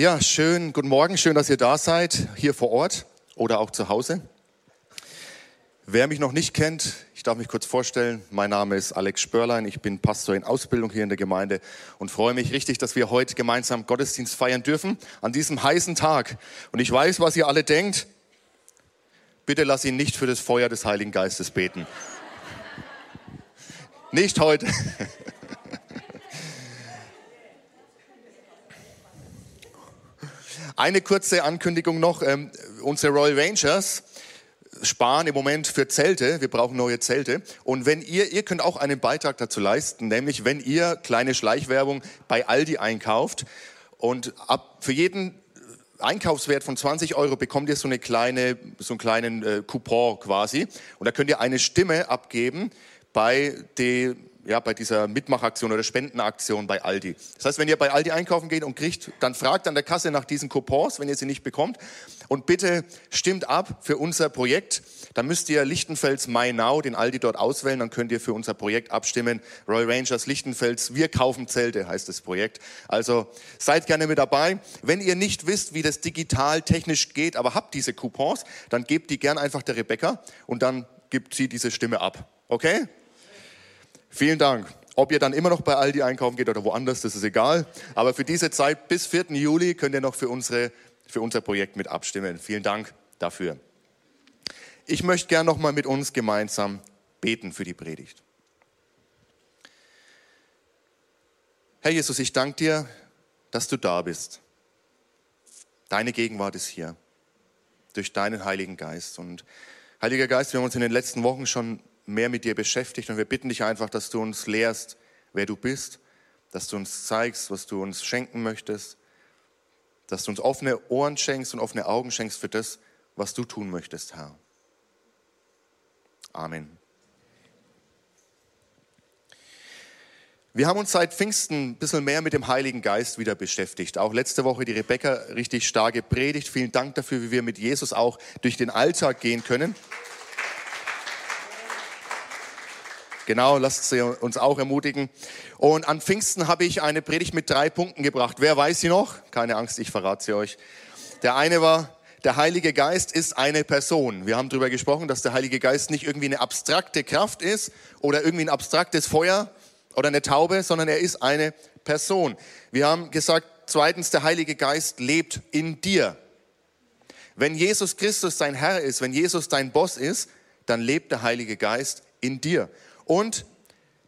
Ja, schön, guten Morgen, schön, dass ihr da seid, hier vor Ort oder auch zu Hause. Wer mich noch nicht kennt, ich darf mich kurz vorstellen. Mein Name ist Alex Spörlein. Ich bin Pastor in Ausbildung hier in der Gemeinde und freue mich richtig, dass wir heute gemeinsam Gottesdienst feiern dürfen an diesem heißen Tag. Und ich weiß, was ihr alle denkt. Bitte lass ihn nicht für das Feuer des Heiligen Geistes beten. nicht heute. Eine kurze Ankündigung noch. Ähm, unsere Royal Rangers sparen im Moment für Zelte. Wir brauchen neue Zelte. Und wenn ihr, ihr könnt auch einen Beitrag dazu leisten, nämlich wenn ihr kleine Schleichwerbung bei Aldi einkauft und ab, für jeden Einkaufswert von 20 Euro bekommt ihr so eine kleine, so einen kleinen äh, Coupon quasi. Und da könnt ihr eine Stimme abgeben bei die, ja, bei dieser Mitmachaktion oder Spendenaktion bei Aldi. Das heißt, wenn ihr bei Aldi einkaufen geht und kriegt, dann fragt an der Kasse nach diesen Coupons, wenn ihr sie nicht bekommt. Und bitte stimmt ab für unser Projekt. Dann müsst ihr Lichtenfels My Now, den Aldi dort auswählen. Dann könnt ihr für unser Projekt abstimmen. Royal Rangers Lichtenfels, wir kaufen Zelte, heißt das Projekt. Also seid gerne mit dabei. Wenn ihr nicht wisst, wie das digital technisch geht, aber habt diese Coupons, dann gebt die gern einfach der Rebecca und dann gibt sie diese Stimme ab. Okay? Vielen Dank. Ob ihr dann immer noch bei Aldi einkaufen geht oder woanders, das ist egal. Aber für diese Zeit bis 4. Juli könnt ihr noch für, unsere, für unser Projekt mit abstimmen. Vielen Dank dafür. Ich möchte gern noch mal mit uns gemeinsam beten für die Predigt. Herr Jesus, ich danke dir, dass du da bist. Deine Gegenwart ist hier durch deinen Heiligen Geist. Und Heiliger Geist, wir haben uns in den letzten Wochen schon mehr mit dir beschäftigt und wir bitten dich einfach, dass du uns lehrst, wer du bist, dass du uns zeigst, was du uns schenken möchtest, dass du uns offene Ohren schenkst und offene Augen schenkst für das, was du tun möchtest, Herr. Amen. Wir haben uns seit Pfingsten ein bisschen mehr mit dem Heiligen Geist wieder beschäftigt. Auch letzte Woche die Rebecca richtig stark gepredigt. Vielen Dank dafür, wie wir mit Jesus auch durch den Alltag gehen können. Genau, lasst sie uns auch ermutigen. Und an Pfingsten habe ich eine Predigt mit drei Punkten gebracht. Wer weiß sie noch? Keine Angst, ich verrate sie euch. Der eine war, der Heilige Geist ist eine Person. Wir haben darüber gesprochen, dass der Heilige Geist nicht irgendwie eine abstrakte Kraft ist oder irgendwie ein abstraktes Feuer oder eine Taube, sondern er ist eine Person. Wir haben gesagt, zweitens, der Heilige Geist lebt in dir. Wenn Jesus Christus dein Herr ist, wenn Jesus dein Boss ist, dann lebt der Heilige Geist in dir. Und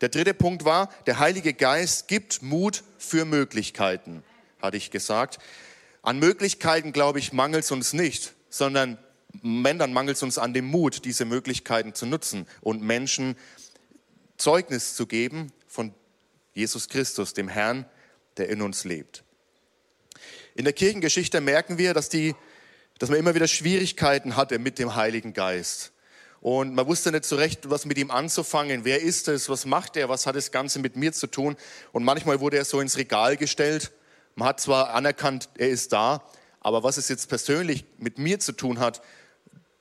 der dritte Punkt war, der Heilige Geist gibt Mut für Möglichkeiten, hatte ich gesagt. An Möglichkeiten, glaube ich, mangelt es uns nicht, sondern dann mangelt es uns an dem Mut, diese Möglichkeiten zu nutzen und Menschen Zeugnis zu geben von Jesus Christus, dem Herrn, der in uns lebt. In der Kirchengeschichte merken wir, dass, die, dass man immer wieder Schwierigkeiten hatte mit dem Heiligen Geist. Und man wusste nicht so recht, was mit ihm anzufangen. Wer ist es? Was macht er? Was hat das Ganze mit mir zu tun? Und manchmal wurde er so ins Regal gestellt. Man hat zwar anerkannt, er ist da, aber was es jetzt persönlich mit mir zu tun hat,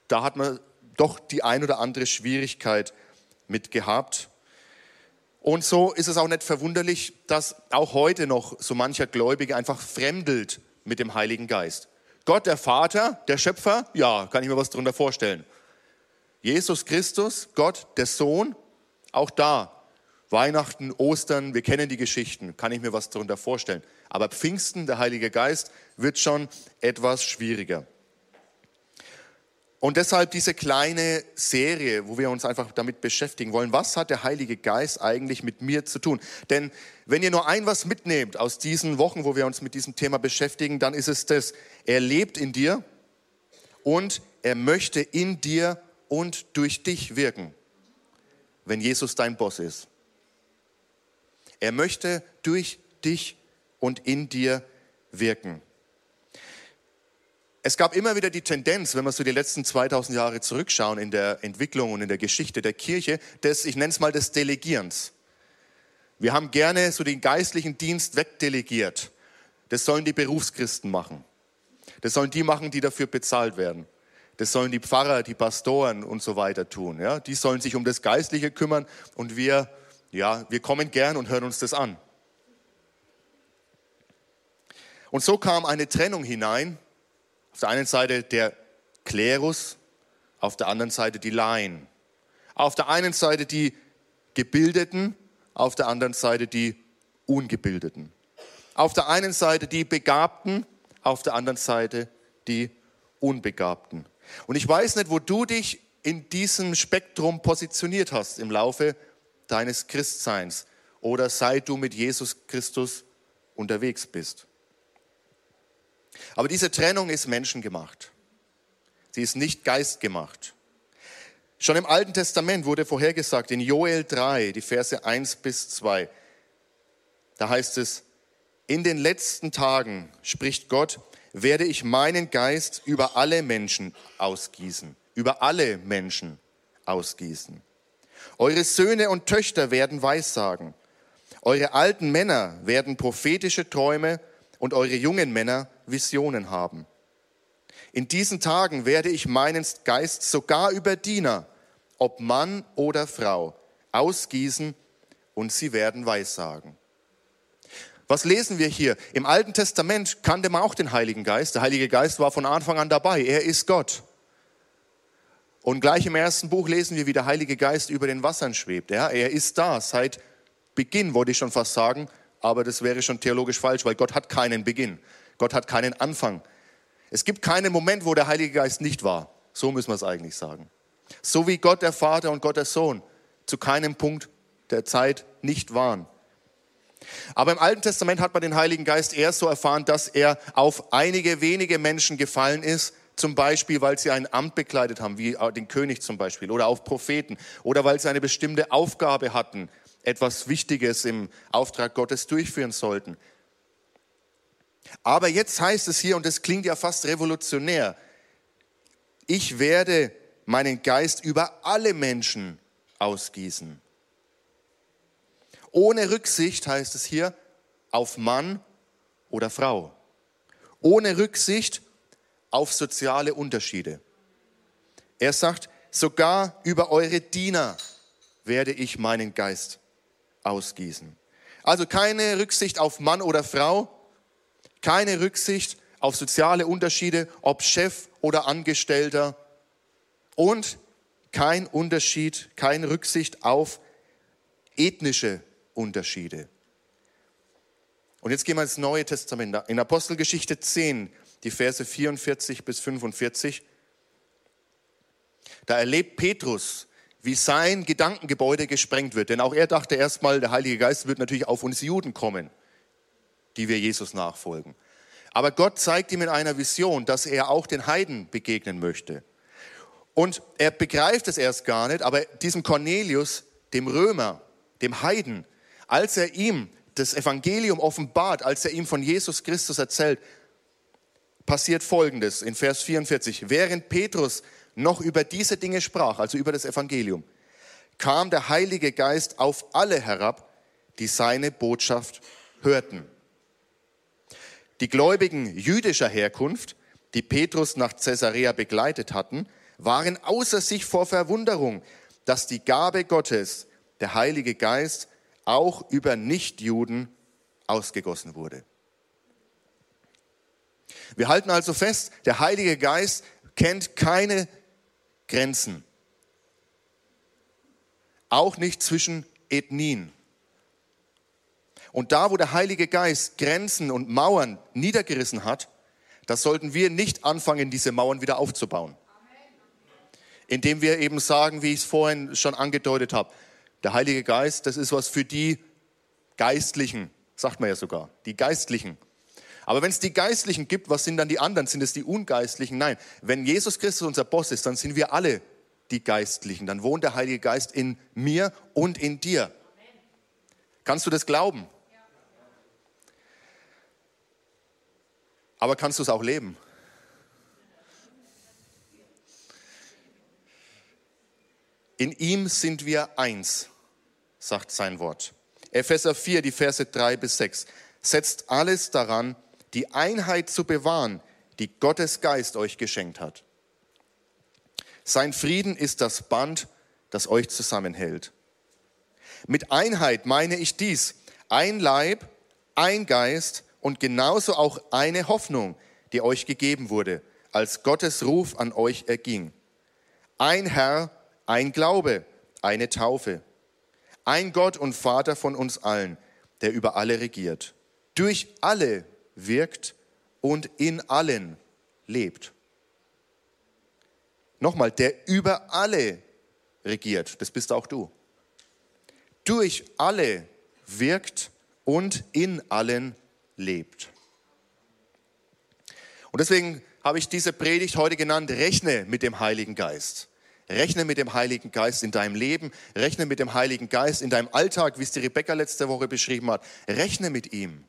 da hat man doch die ein oder andere Schwierigkeit mit gehabt. Und so ist es auch nicht verwunderlich, dass auch heute noch so mancher Gläubige einfach fremdelt mit dem Heiligen Geist. Gott, der Vater, der Schöpfer, ja, kann ich mir was darunter vorstellen. Jesus Christus, Gott, der Sohn, auch da. Weihnachten, Ostern, wir kennen die Geschichten, kann ich mir was darunter vorstellen. Aber Pfingsten, der Heilige Geist, wird schon etwas schwieriger. Und deshalb diese kleine Serie, wo wir uns einfach damit beschäftigen wollen, was hat der Heilige Geist eigentlich mit mir zu tun? Denn wenn ihr nur ein was mitnehmt aus diesen Wochen, wo wir uns mit diesem Thema beschäftigen, dann ist es das, er lebt in dir und er möchte in dir und durch dich wirken, wenn Jesus dein Boss ist. Er möchte durch dich und in dir wirken. Es gab immer wieder die Tendenz, wenn wir so die letzten 2000 Jahre zurückschauen in der Entwicklung und in der Geschichte der Kirche, des, ich nenne es mal des Delegierens. Wir haben gerne so den geistlichen Dienst wegdelegiert. Das sollen die Berufschristen machen. Das sollen die machen, die dafür bezahlt werden. Das sollen die Pfarrer, die Pastoren und so weiter tun. Ja? Die sollen sich um das Geistliche kümmern und wir, ja, wir kommen gern und hören uns das an. Und so kam eine Trennung hinein. Auf der einen Seite der Klerus, auf der anderen Seite die Laien. Auf der einen Seite die Gebildeten, auf der anderen Seite die Ungebildeten. Auf der einen Seite die Begabten, auf der anderen Seite die Unbegabten. Und ich weiß nicht, wo du dich in diesem Spektrum positioniert hast im Laufe deines Christseins oder seit du mit Jesus Christus unterwegs bist. Aber diese Trennung ist menschengemacht. Sie ist nicht geistgemacht. Schon im Alten Testament wurde vorhergesagt in Joel 3, die Verse 1 bis 2. Da heißt es, in den letzten Tagen, spricht Gott, werde ich meinen Geist über alle Menschen ausgießen, über alle Menschen ausgießen. Eure Söhne und Töchter werden Weissagen. Eure alten Männer werden prophetische Träume und eure jungen Männer Visionen haben. In diesen Tagen werde ich meinen Geist sogar über Diener, ob Mann oder Frau, ausgießen und sie werden Weissagen. Was lesen wir hier? Im Alten Testament kannte man auch den Heiligen Geist. Der Heilige Geist war von Anfang an dabei. Er ist Gott. Und gleich im ersten Buch lesen wir, wie der Heilige Geist über den Wassern schwebt. Ja, er ist da seit Beginn, wollte ich schon fast sagen, aber das wäre schon theologisch falsch, weil Gott hat keinen Beginn. Gott hat keinen Anfang. Es gibt keinen Moment, wo der Heilige Geist nicht war. So müssen wir es eigentlich sagen. So wie Gott der Vater und Gott der Sohn zu keinem Punkt der Zeit nicht waren. Aber im Alten Testament hat man den Heiligen Geist erst so erfahren, dass er auf einige wenige Menschen gefallen ist, zum Beispiel, weil sie ein Amt bekleidet haben, wie den König zum Beispiel, oder auf Propheten, oder weil sie eine bestimmte Aufgabe hatten, etwas Wichtiges im Auftrag Gottes durchführen sollten. Aber jetzt heißt es hier, und das klingt ja fast revolutionär, ich werde meinen Geist über alle Menschen ausgießen. Ohne Rücksicht heißt es hier auf Mann oder Frau. Ohne Rücksicht auf soziale Unterschiede. Er sagt, sogar über eure Diener werde ich meinen Geist ausgießen. Also keine Rücksicht auf Mann oder Frau, keine Rücksicht auf soziale Unterschiede, ob Chef oder Angestellter und kein Unterschied, keine Rücksicht auf ethnische Unterschiede. Und jetzt gehen wir ins Neue Testament. In Apostelgeschichte 10, die Verse 44 bis 45, da erlebt Petrus, wie sein Gedankengebäude gesprengt wird. Denn auch er dachte erstmal, der Heilige Geist wird natürlich auf uns Juden kommen, die wir Jesus nachfolgen. Aber Gott zeigt ihm in einer Vision, dass er auch den Heiden begegnen möchte. Und er begreift es erst gar nicht, aber diesem Cornelius, dem Römer, dem Heiden, als er ihm das Evangelium offenbart, als er ihm von Jesus Christus erzählt, passiert Folgendes in Vers 44. Während Petrus noch über diese Dinge sprach, also über das Evangelium, kam der Heilige Geist auf alle herab, die seine Botschaft hörten. Die Gläubigen jüdischer Herkunft, die Petrus nach Caesarea begleitet hatten, waren außer sich vor Verwunderung, dass die Gabe Gottes, der Heilige Geist, auch über Nichtjuden ausgegossen wurde. Wir halten also fest, der Heilige Geist kennt keine Grenzen. Auch nicht zwischen Ethnien. Und da, wo der Heilige Geist Grenzen und Mauern niedergerissen hat, da sollten wir nicht anfangen, diese Mauern wieder aufzubauen. Indem wir eben sagen, wie ich es vorhin schon angedeutet habe, der Heilige Geist, das ist was für die Geistlichen, sagt man ja sogar, die Geistlichen. Aber wenn es die Geistlichen gibt, was sind dann die anderen? Sind es die Ungeistlichen? Nein. Wenn Jesus Christus unser Boss ist, dann sind wir alle die Geistlichen. Dann wohnt der Heilige Geist in mir und in dir. Kannst du das glauben? Aber kannst du es auch leben? In ihm sind wir eins, sagt sein Wort. Epheser 4, die Verse 3 bis 6. Setzt alles daran, die Einheit zu bewahren, die Gottes Geist euch geschenkt hat. Sein Frieden ist das Band, das euch zusammenhält. Mit Einheit meine ich dies, ein Leib, ein Geist und genauso auch eine Hoffnung, die euch gegeben wurde, als Gottes Ruf an euch erging. Ein Herr, ein Glaube, eine Taufe. Ein Gott und Vater von uns allen, der über alle regiert, durch alle wirkt und in allen lebt. Nochmal, der über alle regiert, das bist auch du. Durch alle wirkt und in allen lebt. Und deswegen habe ich diese Predigt heute genannt, rechne mit dem Heiligen Geist. Rechne mit dem Heiligen Geist in deinem Leben, rechne mit dem Heiligen Geist in deinem Alltag, wie es die Rebecca letzte Woche beschrieben hat. Rechne mit ihm.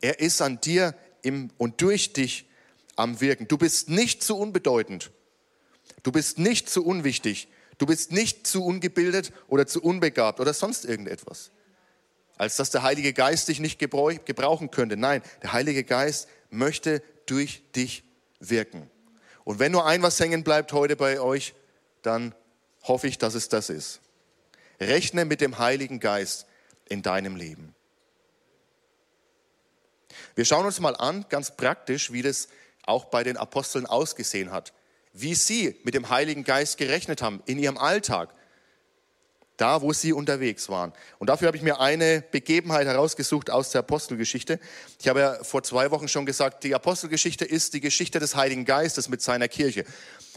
Er ist an dir im, und durch dich am Wirken. Du bist nicht zu unbedeutend. Du bist nicht zu unwichtig. Du bist nicht zu ungebildet oder zu unbegabt oder sonst irgendetwas. Als dass der Heilige Geist dich nicht gebrauchen könnte. Nein, der Heilige Geist möchte durch dich wirken. Und wenn nur ein was hängen bleibt heute bei euch, dann hoffe ich, dass es das ist. Rechne mit dem Heiligen Geist in deinem Leben. Wir schauen uns mal an, ganz praktisch, wie das auch bei den Aposteln ausgesehen hat. Wie sie mit dem Heiligen Geist gerechnet haben in ihrem Alltag, da wo sie unterwegs waren. Und dafür habe ich mir eine Begebenheit herausgesucht aus der Apostelgeschichte. Ich habe ja vor zwei Wochen schon gesagt, die Apostelgeschichte ist die Geschichte des Heiligen Geistes mit seiner Kirche.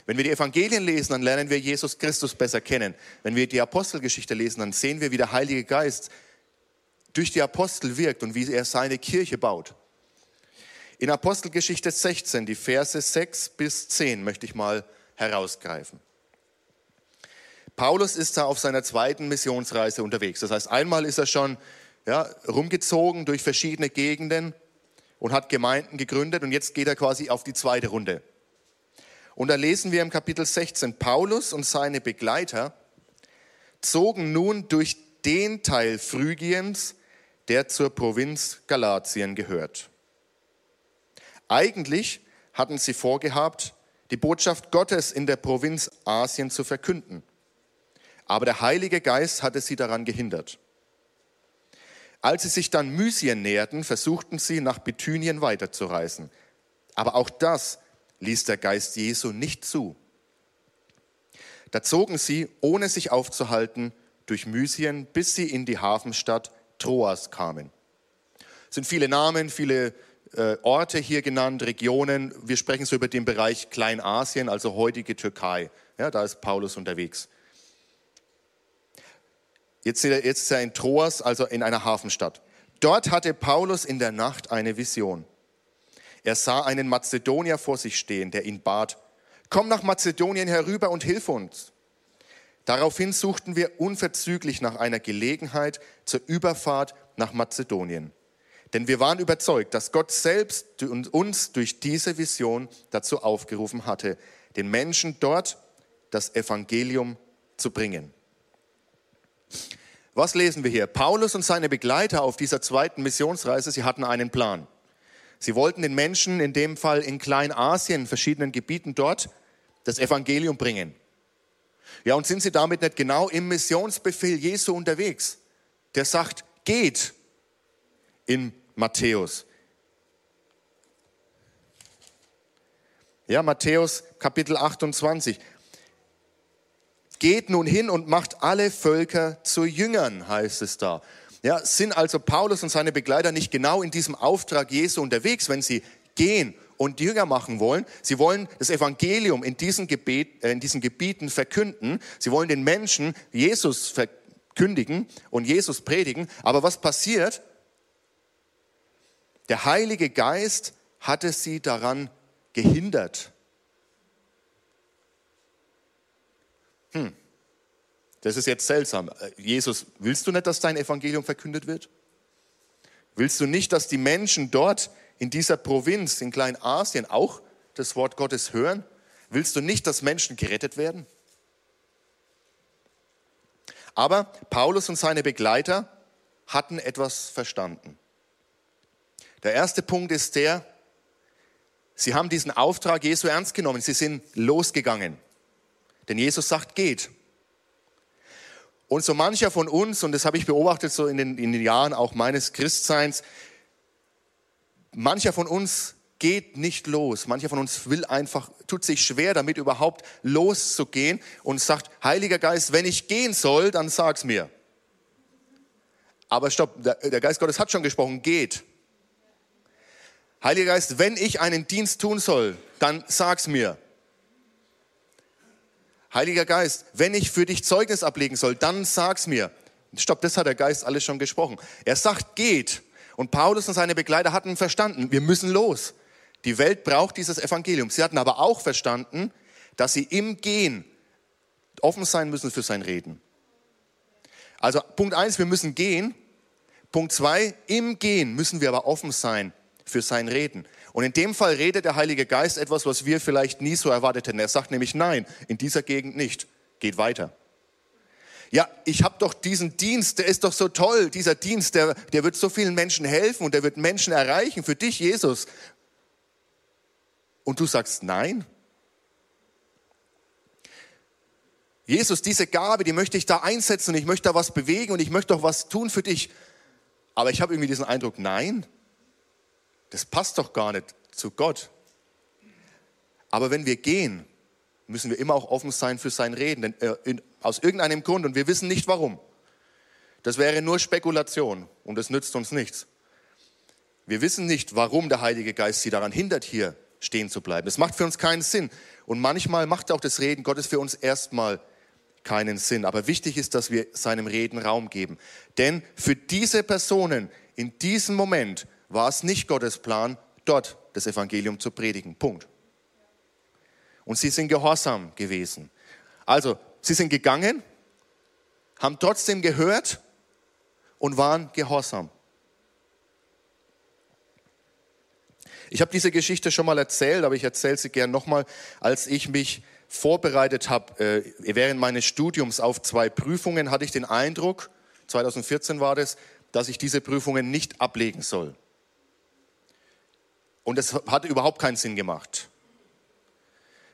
Wenn wir die Evangelien lesen, dann lernen wir Jesus Christus besser kennen. Wenn wir die Apostelgeschichte lesen, dann sehen wir, wie der Heilige Geist durch die Apostel wirkt und wie er seine Kirche baut. In Apostelgeschichte 16, die Verse 6 bis 10 möchte ich mal herausgreifen. Paulus ist da auf seiner zweiten Missionsreise unterwegs. Das heißt, einmal ist er schon ja, rumgezogen durch verschiedene Gegenden und hat Gemeinden gegründet und jetzt geht er quasi auf die zweite Runde. Und da lesen wir im Kapitel 16, Paulus und seine Begleiter zogen nun durch den Teil Phrygiens, der zur Provinz Galatien gehört. Eigentlich hatten sie vorgehabt, die Botschaft Gottes in der Provinz Asien zu verkünden. Aber der Heilige Geist hatte sie daran gehindert. Als sie sich dann Mysien näherten, versuchten sie, nach Bithynien weiterzureisen. Aber auch das ließ der Geist Jesu nicht zu. Da zogen sie, ohne sich aufzuhalten, durch Mysien, bis sie in die Hafenstadt Troas kamen. Es sind viele Namen, viele äh, Orte hier genannt, Regionen. Wir sprechen so über den Bereich Kleinasien, also heutige Türkei. Ja, da ist Paulus unterwegs. Jetzt, jetzt ist er in Troas, also in einer Hafenstadt. Dort hatte Paulus in der Nacht eine Vision. Er sah einen Mazedonier vor sich stehen, der ihn bat, komm nach Mazedonien herüber und hilf uns. Daraufhin suchten wir unverzüglich nach einer Gelegenheit zur Überfahrt nach Mazedonien. Denn wir waren überzeugt, dass Gott selbst uns durch diese Vision dazu aufgerufen hatte, den Menschen dort das Evangelium zu bringen. Was lesen wir hier? Paulus und seine Begleiter auf dieser zweiten Missionsreise, sie hatten einen Plan. Sie wollten den Menschen, in dem Fall in Kleinasien, verschiedenen Gebieten dort, das Evangelium bringen. Ja, und sind sie damit nicht genau im Missionsbefehl Jesu unterwegs? Der sagt, geht in Matthäus. Ja, Matthäus Kapitel 28. Geht nun hin und macht alle Völker zu Jüngern, heißt es da. Ja, sind also Paulus und seine Begleiter nicht genau in diesem Auftrag Jesu unterwegs, wenn sie gehen und Jünger machen wollen. Sie wollen das Evangelium in diesen, Gebet, äh, in diesen Gebieten verkünden. Sie wollen den Menschen Jesus verkündigen und Jesus predigen. Aber was passiert? Der Heilige Geist hatte sie daran gehindert. Hm. Das ist jetzt seltsam. Äh, Jesus, willst du nicht, dass dein Evangelium verkündet wird? Willst du nicht, dass die Menschen dort in dieser Provinz, in Kleinasien, auch das Wort Gottes hören? Willst du nicht, dass Menschen gerettet werden? Aber Paulus und seine Begleiter hatten etwas verstanden. Der erste Punkt ist der, sie haben diesen Auftrag Jesu ernst genommen. Sie sind losgegangen. Denn Jesus sagt, geht. Und so mancher von uns, und das habe ich beobachtet so in den, in den Jahren auch meines Christseins, mancher von uns geht nicht los. Mancher von uns will einfach, tut sich schwer damit überhaupt loszugehen und sagt, Heiliger Geist, wenn ich gehen soll, dann sag's mir. Aber stopp, der Geist Gottes hat schon gesprochen, geht. Heiliger Geist, wenn ich einen Dienst tun soll, dann sag's mir. Heiliger Geist, wenn ich für dich Zeugnis ablegen soll, dann sag's mir. Stopp, das hat der Geist alles schon gesprochen. Er sagt, geht. Und Paulus und seine Begleiter hatten verstanden, wir müssen los. Die Welt braucht dieses Evangelium. Sie hatten aber auch verstanden, dass sie im Gehen offen sein müssen für sein Reden. Also Punkt eins, wir müssen gehen. Punkt zwei, im Gehen müssen wir aber offen sein für sein Reden. Und in dem Fall redet der Heilige Geist etwas, was wir vielleicht nie so erwartet hätten. Er sagt nämlich, nein, in dieser Gegend nicht. Geht weiter. Ja, ich habe doch diesen Dienst, der ist doch so toll. Dieser Dienst, der, der wird so vielen Menschen helfen und der wird Menschen erreichen. Für dich, Jesus. Und du sagst nein? Jesus, diese Gabe, die möchte ich da einsetzen und ich möchte da was bewegen und ich möchte doch was tun für dich. Aber ich habe irgendwie diesen Eindruck, nein, das passt doch gar nicht zu Gott. Aber wenn wir gehen, müssen wir immer auch offen sein für sein Reden, denn, äh, in, aus irgendeinem Grund und wir wissen nicht warum. Das wäre nur Spekulation und es nützt uns nichts. Wir wissen nicht, warum der Heilige Geist sie daran hindert, hier stehen zu bleiben. Es macht für uns keinen Sinn. Und manchmal macht auch das Reden Gottes für uns erstmal keinen Sinn. Aber wichtig ist, dass wir seinem Reden Raum geben. Denn für diese Personen in diesem Moment war es nicht Gottes Plan, dort das Evangelium zu predigen. Punkt. Und sie sind gehorsam gewesen. Also, sie sind gegangen, haben trotzdem gehört und waren gehorsam. Ich habe diese Geschichte schon mal erzählt, aber ich erzähle sie gern nochmal, als ich mich vorbereitet habe äh, während meines Studiums auf zwei Prüfungen, hatte ich den Eindruck, 2014 war das, dass ich diese Prüfungen nicht ablegen soll. Und es hat überhaupt keinen Sinn gemacht.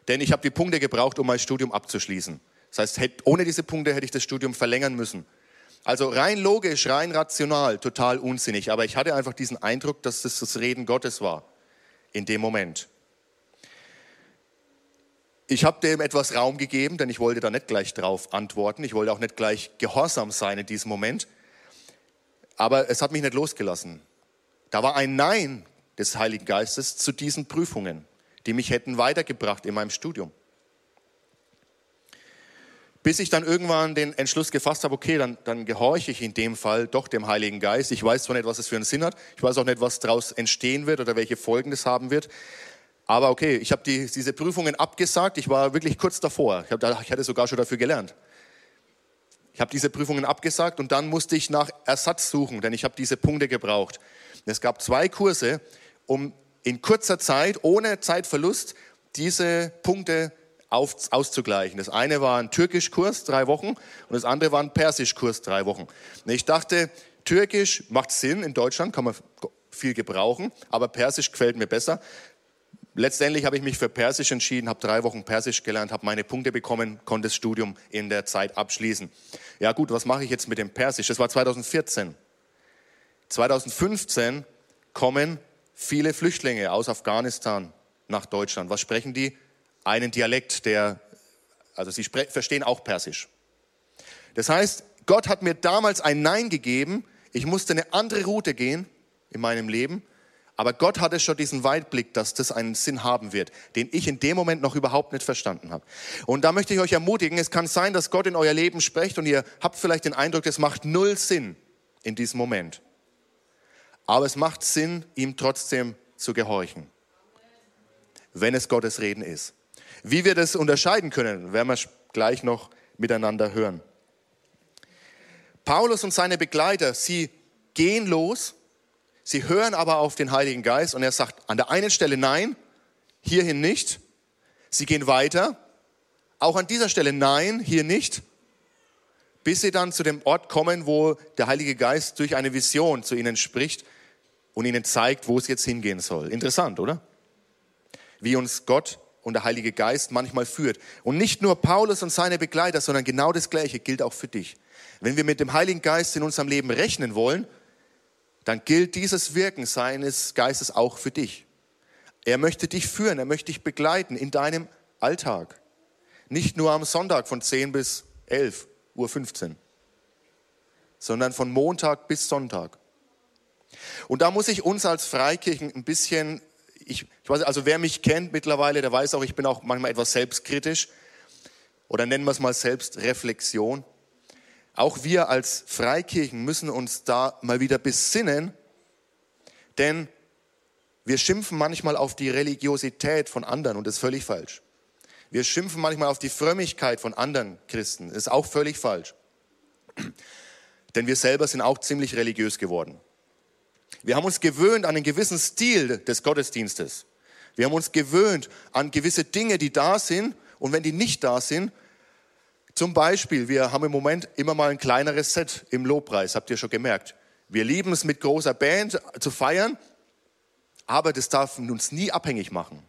Denn ich habe die Punkte gebraucht, um mein Studium abzuschließen. Das heißt, ohne diese Punkte hätte ich das Studium verlängern müssen. Also rein logisch, rein rational, total unsinnig. Aber ich hatte einfach diesen Eindruck, dass das das Reden Gottes war in dem Moment. Ich habe dem etwas Raum gegeben, denn ich wollte da nicht gleich drauf antworten. Ich wollte auch nicht gleich gehorsam sein in diesem Moment. Aber es hat mich nicht losgelassen. Da war ein Nein des Heiligen Geistes zu diesen Prüfungen, die mich hätten weitergebracht in meinem Studium. Bis ich dann irgendwann den Entschluss gefasst habe, okay, dann, dann gehorche ich in dem Fall doch dem Heiligen Geist. Ich weiß zwar nicht, was es für einen Sinn hat, ich weiß auch nicht, was daraus entstehen wird oder welche Folgen das haben wird. Aber okay, ich habe die, diese Prüfungen abgesagt. Ich war wirklich kurz davor. Ich, hab, ich hatte sogar schon dafür gelernt. Ich habe diese Prüfungen abgesagt und dann musste ich nach Ersatz suchen, denn ich habe diese Punkte gebraucht. Es gab zwei Kurse, um in kurzer Zeit, ohne Zeitverlust, diese Punkte auf, auszugleichen. Das eine war ein Türkischkurs, drei Wochen, und das andere war ein Persischkurs, drei Wochen. Und ich dachte, Türkisch macht Sinn in Deutschland, kann man viel gebrauchen, aber Persisch gefällt mir besser. Letztendlich habe ich mich für Persisch entschieden, habe drei Wochen Persisch gelernt, habe meine Punkte bekommen, konnte das Studium in der Zeit abschließen. Ja gut, was mache ich jetzt mit dem Persisch? Das war 2014. 2015 kommen viele Flüchtlinge aus Afghanistan nach Deutschland. Was sprechen die? einen Dialekt, der, also sie verstehen auch Persisch. Das heißt, Gott hat mir damals ein Nein gegeben. Ich musste eine andere Route gehen in meinem Leben. Aber Gott hatte schon diesen Weitblick, dass das einen Sinn haben wird, den ich in dem Moment noch überhaupt nicht verstanden habe. Und da möchte ich euch ermutigen, es kann sein, dass Gott in euer Leben spricht und ihr habt vielleicht den Eindruck, es macht null Sinn in diesem Moment. Aber es macht Sinn, ihm trotzdem zu gehorchen, wenn es Gottes Reden ist. Wie wir das unterscheiden können, werden wir gleich noch miteinander hören. Paulus und seine Begleiter, sie gehen los, sie hören aber auf den Heiligen Geist und er sagt an der einen Stelle nein, hierhin nicht. Sie gehen weiter, auch an dieser Stelle nein, hier nicht, bis sie dann zu dem Ort kommen, wo der Heilige Geist durch eine Vision zu ihnen spricht und ihnen zeigt, wo es jetzt hingehen soll. Interessant, oder? Wie uns Gott und der Heilige Geist manchmal führt. Und nicht nur Paulus und seine Begleiter, sondern genau das Gleiche gilt auch für dich. Wenn wir mit dem Heiligen Geist in unserem Leben rechnen wollen, dann gilt dieses Wirken seines Geistes auch für dich. Er möchte dich führen, er möchte dich begleiten in deinem Alltag. Nicht nur am Sonntag von 10 bis 11 Uhr 15, sondern von Montag bis Sonntag. Und da muss ich uns als Freikirchen ein bisschen, ich, ich weiß, also wer mich kennt mittlerweile, der weiß auch, ich bin auch manchmal etwas selbstkritisch oder nennen wir es mal Selbstreflexion. Auch wir als Freikirchen müssen uns da mal wieder besinnen, denn wir schimpfen manchmal auf die Religiosität von anderen und das ist völlig falsch. Wir schimpfen manchmal auf die Frömmigkeit von anderen Christen, das ist auch völlig falsch. Denn wir selber sind auch ziemlich religiös geworden. Wir haben uns gewöhnt an einen gewissen Stil des Gottesdienstes. Wir haben uns gewöhnt an gewisse Dinge, die da sind und wenn die nicht da sind, zum Beispiel, wir haben im Moment immer mal ein kleineres Set im Lobpreis, habt ihr schon gemerkt. Wir lieben es mit großer Band zu feiern, aber das darf uns nie abhängig machen.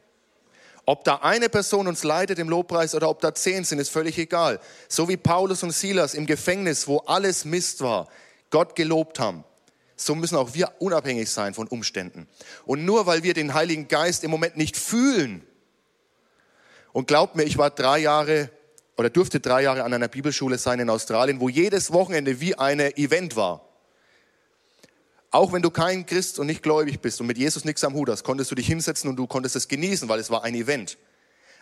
Ob da eine Person uns leitet im Lobpreis oder ob da zehn sind, ist völlig egal. So wie Paulus und Silas im Gefängnis, wo alles Mist war, Gott gelobt haben, so müssen auch wir unabhängig sein von Umständen. Und nur weil wir den Heiligen Geist im Moment nicht fühlen, und glaubt mir, ich war drei Jahre oder durfte drei Jahre an einer Bibelschule sein in Australien, wo jedes Wochenende wie eine Event war. Auch wenn du kein Christ und nicht gläubig bist und mit Jesus nichts am Hut hast, konntest du dich hinsetzen und du konntest es genießen, weil es war ein Event.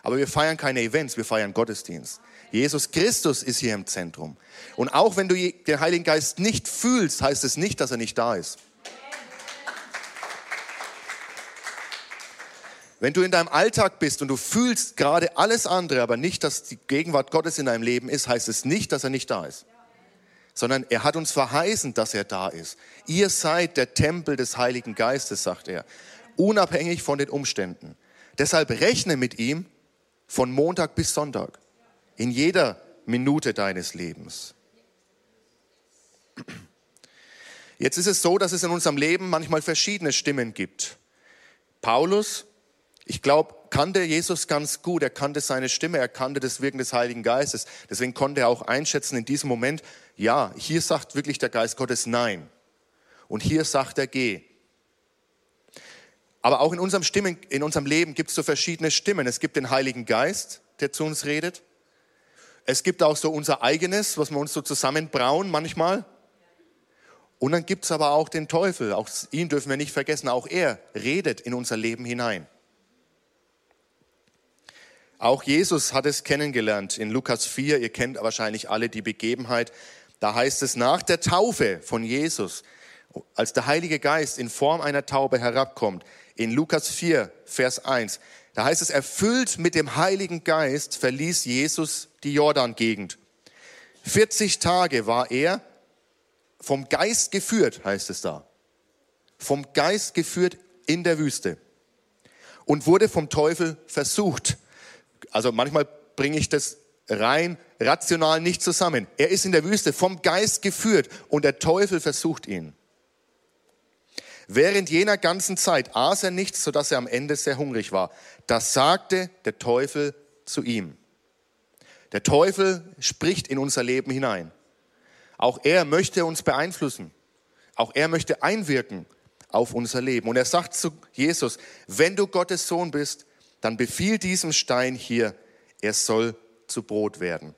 Aber wir feiern keine Events, wir feiern Gottesdienst. Jesus Christus ist hier im Zentrum. Und auch wenn du den Heiligen Geist nicht fühlst, heißt es nicht, dass er nicht da ist. Wenn du in deinem Alltag bist und du fühlst gerade alles andere, aber nicht, dass die Gegenwart Gottes in deinem Leben ist, heißt es nicht, dass er nicht da ist. Sondern er hat uns verheißen, dass er da ist. Ihr seid der Tempel des Heiligen Geistes, sagt er. Unabhängig von den Umständen. Deshalb rechne mit ihm von Montag bis Sonntag. In jeder Minute deines Lebens. Jetzt ist es so, dass es in unserem Leben manchmal verschiedene Stimmen gibt. Paulus ich glaube, kannte Jesus ganz gut. Er kannte seine Stimme, er kannte das Wirken des Heiligen Geistes. Deswegen konnte er auch einschätzen in diesem Moment, ja, hier sagt wirklich der Geist Gottes Nein. Und hier sagt er Geh. Aber auch in unserem, Stimmen, in unserem Leben gibt es so verschiedene Stimmen. Es gibt den Heiligen Geist, der zu uns redet. Es gibt auch so unser eigenes, was wir uns so zusammenbrauen manchmal. Und dann gibt es aber auch den Teufel. Auch ihn dürfen wir nicht vergessen. Auch er redet in unser Leben hinein. Auch Jesus hat es kennengelernt in Lukas 4. Ihr kennt wahrscheinlich alle die Begebenheit. Da heißt es nach der Taufe von Jesus, als der Heilige Geist in Form einer Taube herabkommt, in Lukas 4, Vers 1, da heißt es, erfüllt mit dem Heiligen Geist verließ Jesus die Jordan-Gegend. 40 Tage war er vom Geist geführt, heißt es da. Vom Geist geführt in der Wüste und wurde vom Teufel versucht also manchmal bringe ich das rein rational nicht zusammen. Er ist in der Wüste vom Geist geführt und der Teufel versucht ihn. Während jener ganzen Zeit aß er nichts, sodass er am Ende sehr hungrig war. Das sagte der Teufel zu ihm. Der Teufel spricht in unser Leben hinein. Auch er möchte uns beeinflussen. Auch er möchte einwirken auf unser Leben. Und er sagt zu Jesus, wenn du Gottes Sohn bist, dann befiehl diesem Stein hier, er soll zu Brot werden.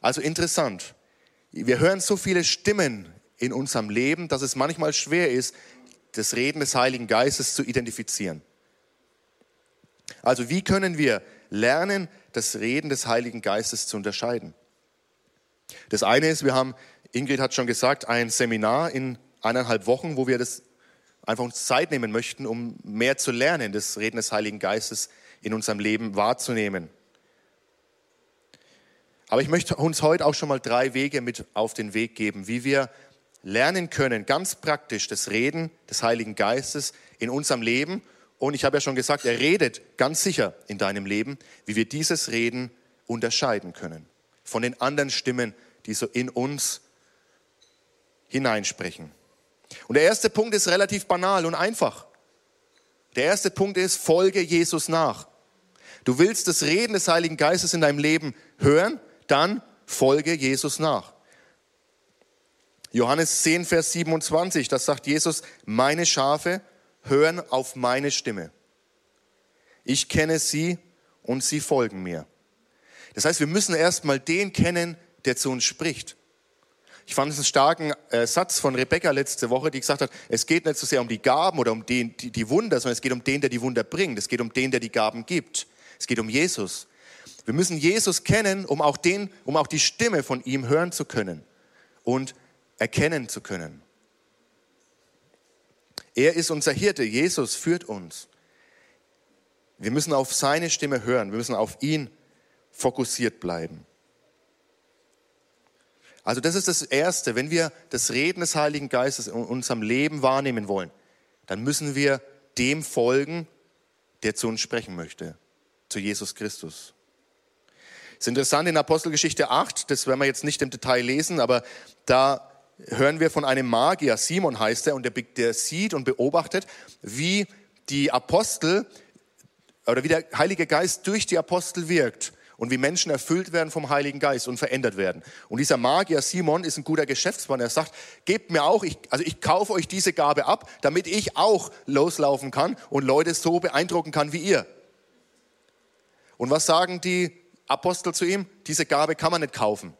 Also interessant. Wir hören so viele Stimmen in unserem Leben, dass es manchmal schwer ist, das Reden des Heiligen Geistes zu identifizieren. Also wie können wir lernen, das Reden des Heiligen Geistes zu unterscheiden? Das eine ist, wir haben, Ingrid hat schon gesagt, ein Seminar in eineinhalb Wochen, wo wir das einfach uns Zeit nehmen möchten, um mehr zu lernen, das Reden des Heiligen Geistes in unserem Leben wahrzunehmen. Aber ich möchte uns heute auch schon mal drei Wege mit auf den Weg geben, wie wir lernen können, ganz praktisch das Reden des Heiligen Geistes in unserem Leben. Und ich habe ja schon gesagt, er redet ganz sicher in deinem Leben, wie wir dieses Reden unterscheiden können von den anderen Stimmen, die so in uns hineinsprechen. Und der erste Punkt ist relativ banal und einfach. Der erste Punkt ist, folge Jesus nach. Du willst das Reden des Heiligen Geistes in deinem Leben hören, dann folge Jesus nach. Johannes 10, Vers 27, das sagt Jesus, meine Schafe hören auf meine Stimme. Ich kenne sie und sie folgen mir. Das heißt, wir müssen erstmal den kennen, der zu uns spricht. Ich fand es einen starken äh, Satz von Rebecca letzte Woche, die gesagt hat, es geht nicht so sehr um die Gaben oder um den, die, die Wunder, sondern es geht um den, der die Wunder bringt. Es geht um den, der die Gaben gibt. Es geht um Jesus. Wir müssen Jesus kennen, um auch, den, um auch die Stimme von ihm hören zu können und erkennen zu können. Er ist unser Hirte. Jesus führt uns. Wir müssen auf seine Stimme hören. Wir müssen auf ihn fokussiert bleiben. Also das ist das Erste. Wenn wir das Reden des Heiligen Geistes in unserem Leben wahrnehmen wollen, dann müssen wir dem folgen, der zu uns sprechen möchte, zu Jesus Christus. Es ist interessant in Apostelgeschichte 8, das werden wir jetzt nicht im Detail lesen, aber da hören wir von einem Magier, Simon heißt er, und der, der sieht und beobachtet, wie die Apostel oder wie der Heilige Geist durch die Apostel wirkt und wie Menschen erfüllt werden vom Heiligen Geist und verändert werden. Und dieser Magier Simon ist ein guter Geschäftsmann. Er sagt, gebt mir auch, ich, also ich kaufe euch diese Gabe ab, damit ich auch loslaufen kann und Leute so beeindrucken kann wie ihr. Und was sagen die Apostel zu ihm? Diese Gabe kann man nicht kaufen.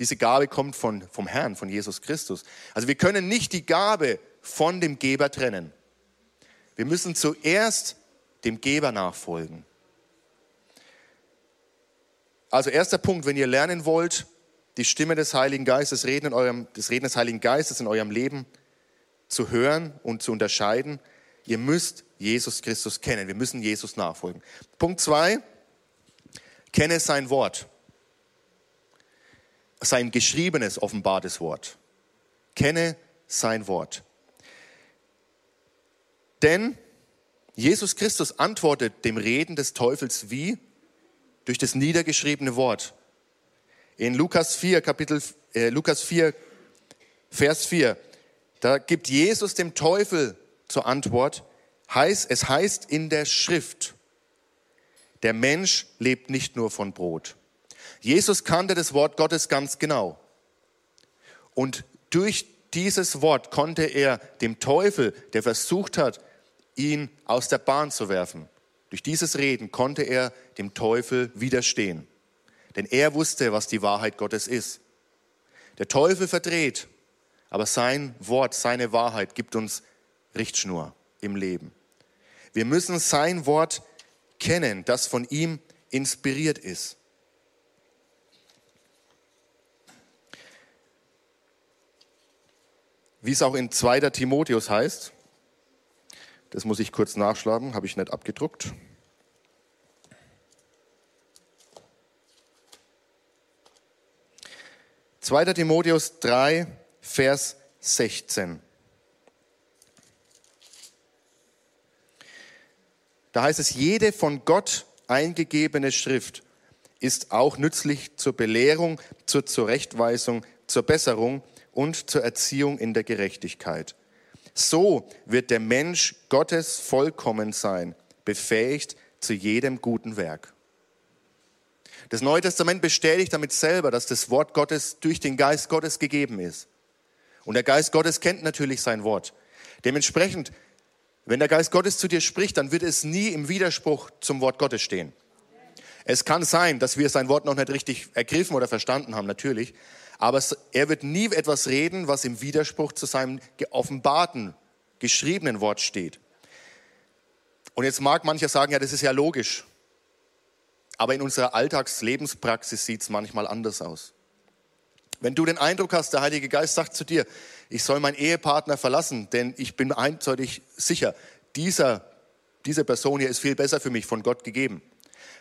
Diese Gabe kommt von, vom Herrn, von Jesus Christus. Also wir können nicht die Gabe von dem Geber trennen. Wir müssen zuerst dem Geber nachfolgen. Also erster Punkt, wenn ihr lernen wollt, die Stimme des Heiligen Geistes, reden in eurem, das Reden des Heiligen Geistes in eurem Leben zu hören und zu unterscheiden, ihr müsst Jesus Christus kennen. Wir müssen Jesus nachfolgen. Punkt zwei, kenne sein Wort. Sein geschriebenes, offenbartes Wort. Kenne sein Wort. Denn Jesus Christus antwortet dem Reden des Teufels wie? durch das niedergeschriebene Wort. In Lukas 4, Kapitel, äh, Lukas 4, Vers 4, da gibt Jesus dem Teufel zur Antwort, heißt, es heißt in der Schrift, der Mensch lebt nicht nur von Brot. Jesus kannte das Wort Gottes ganz genau. Und durch dieses Wort konnte er dem Teufel, der versucht hat, ihn aus der Bahn zu werfen, durch dieses Reden konnte er dem Teufel widerstehen. Denn er wusste, was die Wahrheit Gottes ist. Der Teufel verdreht, aber sein Wort, seine Wahrheit gibt uns Richtschnur im Leben. Wir müssen sein Wort kennen, das von ihm inspiriert ist. Wie es auch in 2. Timotheus heißt, das muss ich kurz nachschlagen, habe ich nicht abgedruckt. Zweiter Timotheus 3, Vers 16. Da heißt es, jede von Gott eingegebene Schrift ist auch nützlich zur Belehrung, zur Zurechtweisung, zur Besserung und zur Erziehung in der Gerechtigkeit so wird der Mensch Gottes vollkommen sein, befähigt zu jedem guten Werk. Das Neue Testament bestätigt damit selber, dass das Wort Gottes durch den Geist Gottes gegeben ist. Und der Geist Gottes kennt natürlich sein Wort. Dementsprechend, wenn der Geist Gottes zu dir spricht, dann wird es nie im Widerspruch zum Wort Gottes stehen. Es kann sein, dass wir sein Wort noch nicht richtig ergriffen oder verstanden haben, natürlich. Aber er wird nie etwas reden, was im Widerspruch zu seinem geoffenbarten, geschriebenen Wort steht. Und jetzt mag mancher sagen, ja, das ist ja logisch. Aber in unserer Alltagslebenspraxis sieht es manchmal anders aus. Wenn du den Eindruck hast, der Heilige Geist sagt zu dir, ich soll meinen Ehepartner verlassen, denn ich bin eindeutig sicher, dieser, diese Person hier ist viel besser für mich, von Gott gegeben,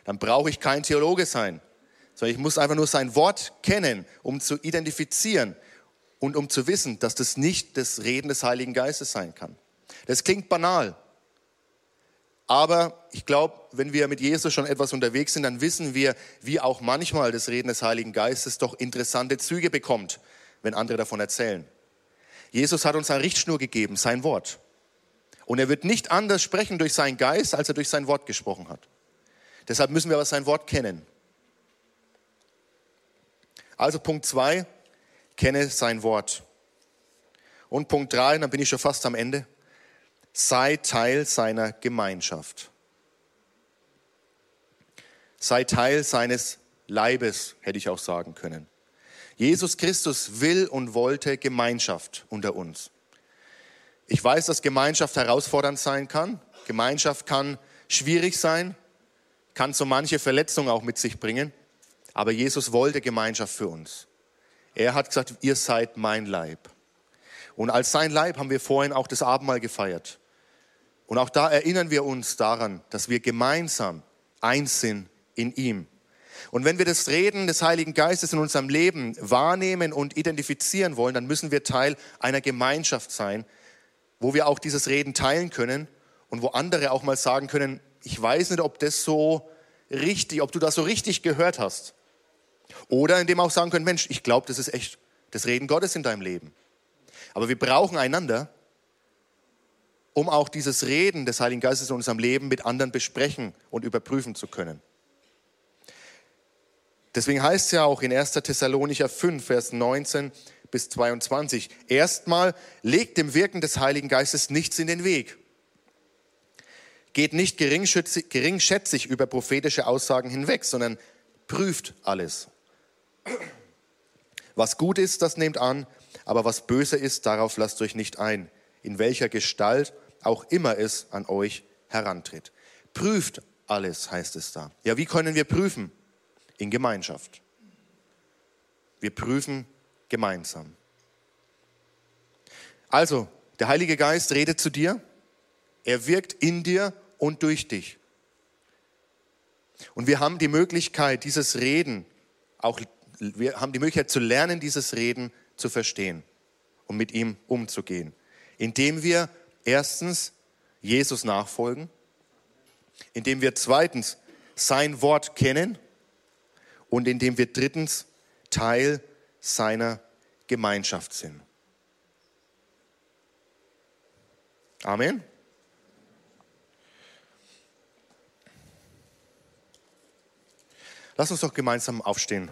dann brauche ich kein Theologe sein sondern ich muss einfach nur sein Wort kennen, um zu identifizieren und um zu wissen, dass das nicht das Reden des Heiligen Geistes sein kann. Das klingt banal, aber ich glaube, wenn wir mit Jesus schon etwas unterwegs sind, dann wissen wir, wie auch manchmal das Reden des Heiligen Geistes doch interessante Züge bekommt, wenn andere davon erzählen. Jesus hat uns eine Richtschnur gegeben, sein Wort. Und er wird nicht anders sprechen durch seinen Geist, als er durch sein Wort gesprochen hat. Deshalb müssen wir aber sein Wort kennen. Also Punkt zwei, kenne sein Wort. Und Punkt drei, dann bin ich schon fast am Ende. Sei Teil seiner Gemeinschaft. Sei Teil seines Leibes, hätte ich auch sagen können. Jesus Christus will und wollte Gemeinschaft unter uns. Ich weiß, dass Gemeinschaft herausfordernd sein kann. Gemeinschaft kann schwierig sein, kann so manche Verletzung auch mit sich bringen. Aber Jesus wollte Gemeinschaft für uns. Er hat gesagt, ihr seid mein Leib. Und als sein Leib haben wir vorhin auch das Abendmahl gefeiert. Und auch da erinnern wir uns daran, dass wir gemeinsam eins sind in ihm. Und wenn wir das Reden des Heiligen Geistes in unserem Leben wahrnehmen und identifizieren wollen, dann müssen wir Teil einer Gemeinschaft sein, wo wir auch dieses Reden teilen können und wo andere auch mal sagen können, ich weiß nicht, ob das so richtig, ob du das so richtig gehört hast. Oder indem auch sagen können, Mensch, ich glaube, das ist echt das Reden Gottes in deinem Leben. Aber wir brauchen einander, um auch dieses Reden des Heiligen Geistes in unserem Leben mit anderen besprechen und überprüfen zu können. Deswegen heißt es ja auch in 1. Thessalonicher 5, Vers 19 bis 22, erstmal legt dem Wirken des Heiligen Geistes nichts in den Weg. Geht nicht geringschätzig über prophetische Aussagen hinweg, sondern prüft alles. Was gut ist, das nehmt an, aber was böse ist, darauf lasst euch nicht ein, in welcher Gestalt auch immer es an euch herantritt. Prüft alles, heißt es da. Ja, wie können wir prüfen? in Gemeinschaft. Wir prüfen gemeinsam. Also, der Heilige Geist redet zu dir, er wirkt in dir und durch dich. Und wir haben die Möglichkeit, dieses Reden, auch wir haben die Möglichkeit zu lernen, dieses Reden zu verstehen und mit ihm umzugehen, indem wir erstens Jesus nachfolgen, indem wir zweitens sein Wort kennen und indem wir drittens Teil seiner Gemeinschaft sind. Amen. Lass uns doch gemeinsam aufstehen.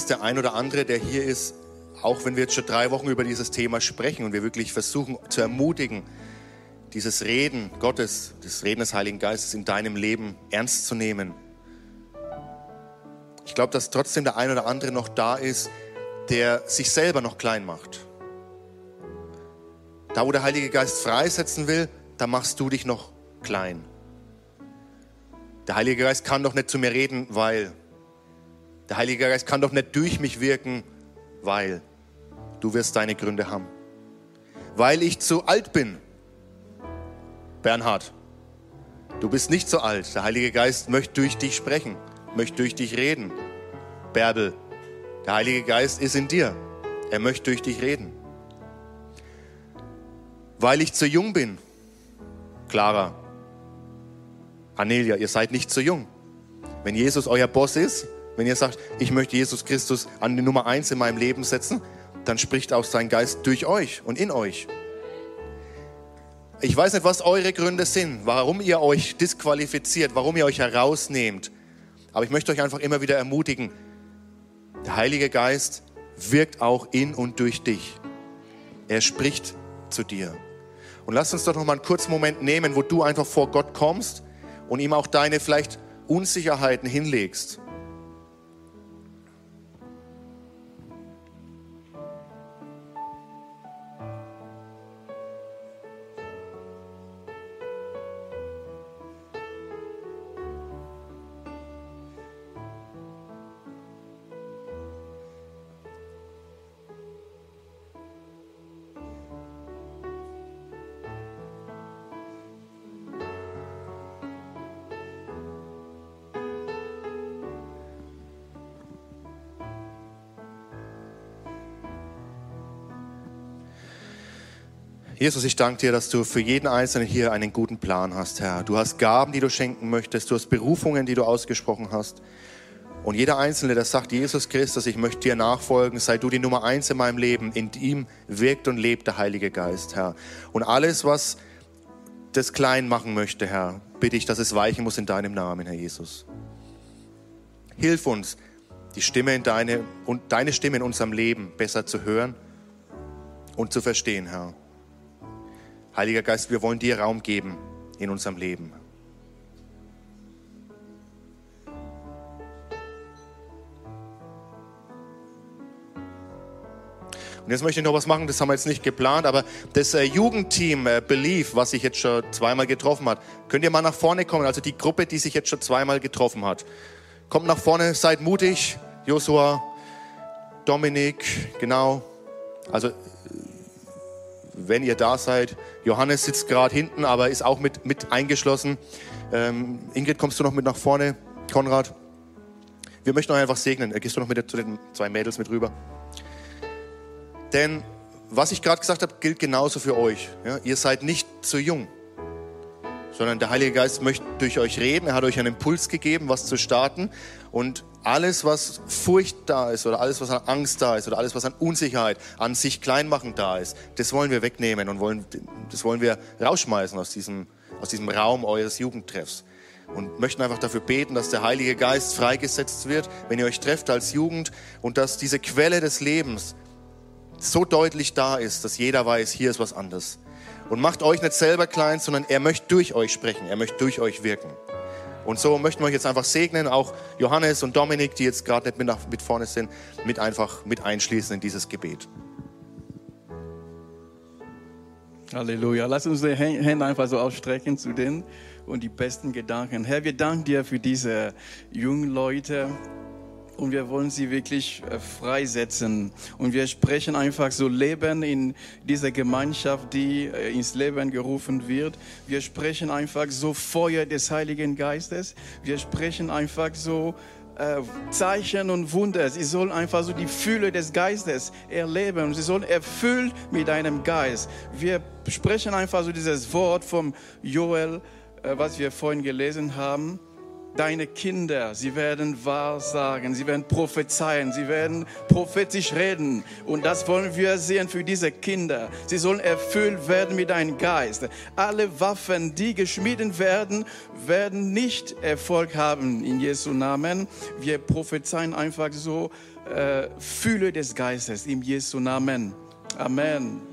Dass der ein oder andere, der hier ist, auch wenn wir jetzt schon drei Wochen über dieses Thema sprechen und wir wirklich versuchen zu ermutigen, dieses Reden Gottes, das Reden des Heiligen Geistes in deinem Leben ernst zu nehmen. Ich glaube, dass trotzdem der ein oder andere noch da ist, der sich selber noch klein macht. Da, wo der Heilige Geist freisetzen will, da machst du dich noch klein. Der Heilige Geist kann doch nicht zu mir reden, weil der Heilige Geist kann doch nicht durch mich wirken, weil du wirst deine Gründe haben. Weil ich zu alt bin. Bernhard, du bist nicht so alt. Der Heilige Geist möchte durch dich sprechen, möchte durch dich reden. Bärbel, der Heilige Geist ist in dir. Er möchte durch dich reden. Weil ich zu jung bin. Clara, Anelia, ihr seid nicht zu jung. Wenn Jesus euer Boss ist, wenn ihr sagt, ich möchte Jesus Christus an die Nummer eins in meinem Leben setzen, dann spricht auch sein Geist durch euch und in euch. Ich weiß nicht, was eure Gründe sind, warum ihr euch disqualifiziert, warum ihr euch herausnehmt. Aber ich möchte euch einfach immer wieder ermutigen, der Heilige Geist wirkt auch in und durch dich. Er spricht zu dir. Und lass uns doch noch mal einen kurzen Moment nehmen, wo du einfach vor Gott kommst und ihm auch deine vielleicht Unsicherheiten hinlegst. Jesus, ich danke dir, dass du für jeden Einzelnen hier einen guten Plan hast, Herr. Du hast Gaben, die du schenken möchtest, du hast Berufungen, die du ausgesprochen hast. Und jeder Einzelne, der sagt, Jesus Christus, ich möchte dir nachfolgen, sei du die Nummer eins in meinem Leben. In ihm wirkt und lebt der Heilige Geist, Herr. Und alles, was das klein machen möchte, Herr, bitte ich, dass es weichen muss in deinem Namen, Herr Jesus. Hilf uns, die Stimme in deine, und deine Stimme in unserem Leben besser zu hören und zu verstehen, Herr. Heiliger Geist, wir wollen dir Raum geben in unserem Leben. Und jetzt möchte ich noch was machen, das haben wir jetzt nicht geplant, aber das äh, Jugendteam äh, Belief, was sich jetzt schon zweimal getroffen hat, könnt ihr mal nach vorne kommen, also die Gruppe, die sich jetzt schon zweimal getroffen hat. Kommt nach vorne, seid mutig, Josua, Dominik, genau. Also wenn ihr da seid. Johannes sitzt gerade hinten, aber ist auch mit, mit eingeschlossen. Ähm, Ingrid, kommst du noch mit nach vorne? Konrad? Wir möchten euch einfach segnen. Gehst du noch mit zu den zwei Mädels mit rüber? Denn was ich gerade gesagt habe, gilt genauso für euch. Ja? Ihr seid nicht zu jung, sondern der Heilige Geist möchte durch euch reden. Er hat euch einen Impuls gegeben, was zu starten. Und alles, was Furcht da ist oder alles, was an Angst da ist oder alles, was an Unsicherheit, an sich kleinmachen da ist, das wollen wir wegnehmen und wollen, das wollen wir rausschmeißen aus diesem, aus diesem Raum eures Jugendtreffs. Und möchten einfach dafür beten, dass der Heilige Geist freigesetzt wird, wenn ihr euch trefft als Jugend und dass diese Quelle des Lebens so deutlich da ist, dass jeder weiß, hier ist was anderes. Und macht euch nicht selber klein, sondern er möchte durch euch sprechen, er möchte durch euch wirken. Und so möchten wir euch jetzt einfach segnen, auch Johannes und Dominik, die jetzt gerade nicht mit, nach, mit vorne sind, mit einfach mit einschließen in dieses Gebet. Halleluja. Lass uns die Hände einfach so ausstrecken zu denen und die besten Gedanken. Herr, wir danken dir für diese jungen Leute, und wir wollen sie wirklich äh, freisetzen. Und wir sprechen einfach so Leben in dieser Gemeinschaft, die äh, ins Leben gerufen wird. Wir sprechen einfach so Feuer des Heiligen Geistes. Wir sprechen einfach so äh, Zeichen und Wunder. Sie sollen einfach so die Fülle des Geistes erleben sie sollen erfüllt mit einem Geist. Wir sprechen einfach so dieses Wort vom Joel, was wir vorhin gelesen haben deine Kinder, sie werden wahrsagen, sie werden prophezeien, sie werden prophetisch reden. Und das wollen wir sehen für diese Kinder. Sie sollen erfüllt werden mit deinem Geist. Alle Waffen, die geschmiedet werden, werden nicht Erfolg haben in Jesu Namen. Wir prophezeien einfach so äh, Fühle des Geistes in Jesu Namen. Amen.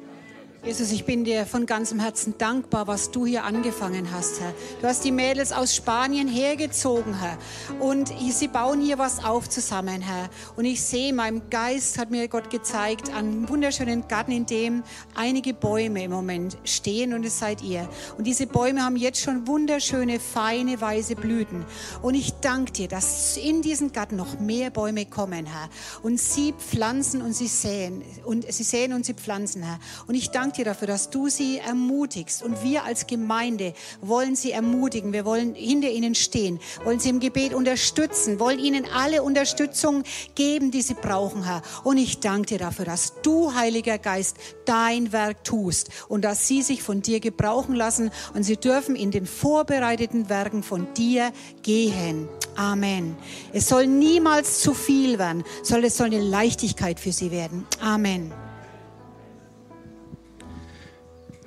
Jesus, ich bin dir von ganzem Herzen dankbar, was du hier angefangen hast, Herr. Du hast die Mädels aus Spanien hergezogen, Herr. Und sie bauen hier was auf zusammen, Herr. Und ich sehe, meinem Geist hat mir Gott gezeigt, einen wunderschönen Garten, in dem einige Bäume im Moment stehen und es seid ihr. Und diese Bäume haben jetzt schon wunderschöne, feine, weiße Blüten. Und ich danke dir, dass in diesen Garten noch mehr Bäume kommen, Herr. Und sie pflanzen und sie säen. Und sie säen und sie pflanzen, Herr. Und ich danke dir dafür, dass du sie ermutigst. Und wir als Gemeinde wollen sie ermutigen. Wir wollen hinter ihnen stehen, wollen sie im Gebet unterstützen, wollen ihnen alle Unterstützung geben, die sie brauchen, Herr. Und ich danke dir dafür, dass du, Heiliger Geist, dein Werk tust und dass sie sich von dir gebrauchen lassen und sie dürfen in den vorbereiteten Werken von dir gehen. Amen. Es soll niemals zu viel werden, soll es soll eine Leichtigkeit für sie werden. Amen.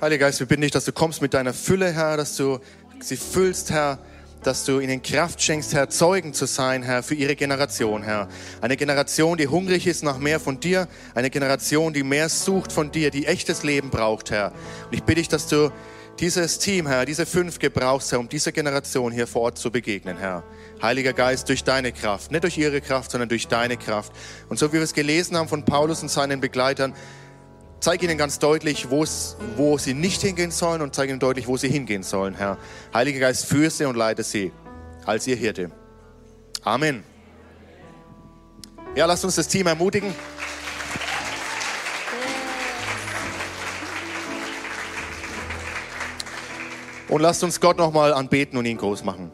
Heiliger Geist, wir bitten dich, dass du kommst mit deiner Fülle, Herr, dass du sie füllst, Herr, dass du ihnen Kraft schenkst, Herr, Zeugen zu sein, Herr, für ihre Generation, Herr. Eine Generation, die hungrig ist nach mehr von dir, eine Generation, die mehr sucht von dir, die echtes Leben braucht, Herr. Und ich bitte dich, dass du dieses Team, Herr, diese fünf gebrauchst, Herr, um dieser Generation hier vor Ort zu begegnen, Herr. Heiliger Geist, durch deine Kraft, nicht durch ihre Kraft, sondern durch deine Kraft. Und so wie wir es gelesen haben von Paulus und seinen Begleitern, Zeig ihnen ganz deutlich, wo sie nicht hingehen sollen und zeig ihnen deutlich, wo sie hingehen sollen, Herr. Heiliger Geist, führe sie und leite sie als ihr Hirte. Amen. Ja, lasst uns das Team ermutigen. Und lasst uns Gott nochmal anbeten und ihn groß machen.